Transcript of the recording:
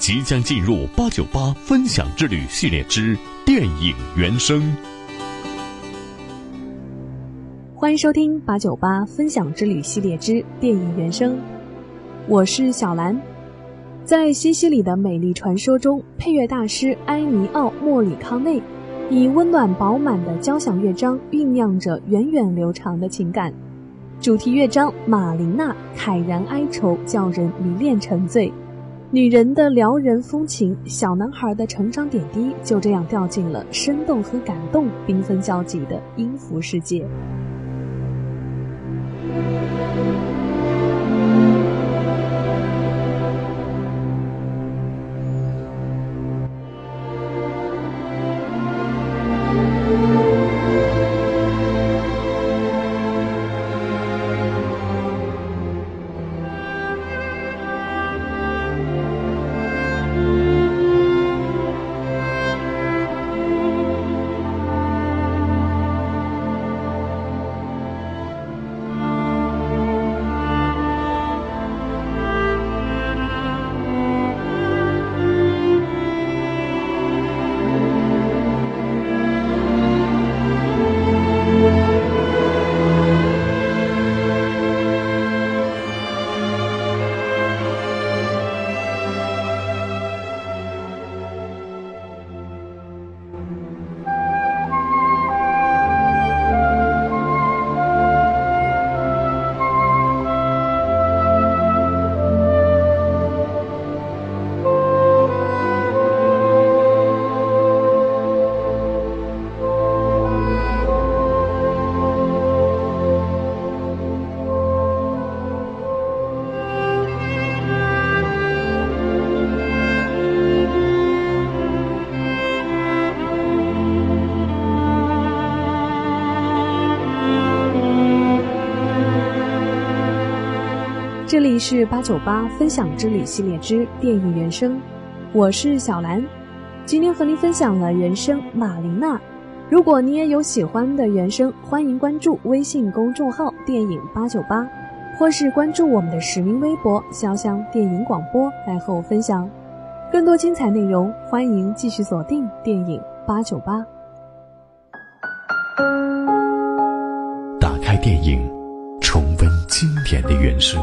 即将进入八九八分享之旅系列之电影原声。欢迎收听八九八分享之旅系列之电影原声，我是小兰。在西西里的美丽传说中，配乐大师埃尼奥·莫里康内以温暖饱满的交响乐章酝酿着源远流长的情感。主题乐章《马琳娜》慨然哀愁，叫人迷恋沉醉。女人的撩人风情，小男孩的成长点滴，就这样掉进了生动和感动缤纷交集的音符世界。这里是八九八分享之旅系列之电影原声，我是小兰，今天和您分享了原声马琳娜。如果你也有喜欢的原声，欢迎关注微信公众号“电影八九八”，或是关注我们的实名微博“潇湘电影广播”来和我分享更多精彩内容。欢迎继续锁定电影八九八，打开电影，重温经典的原声。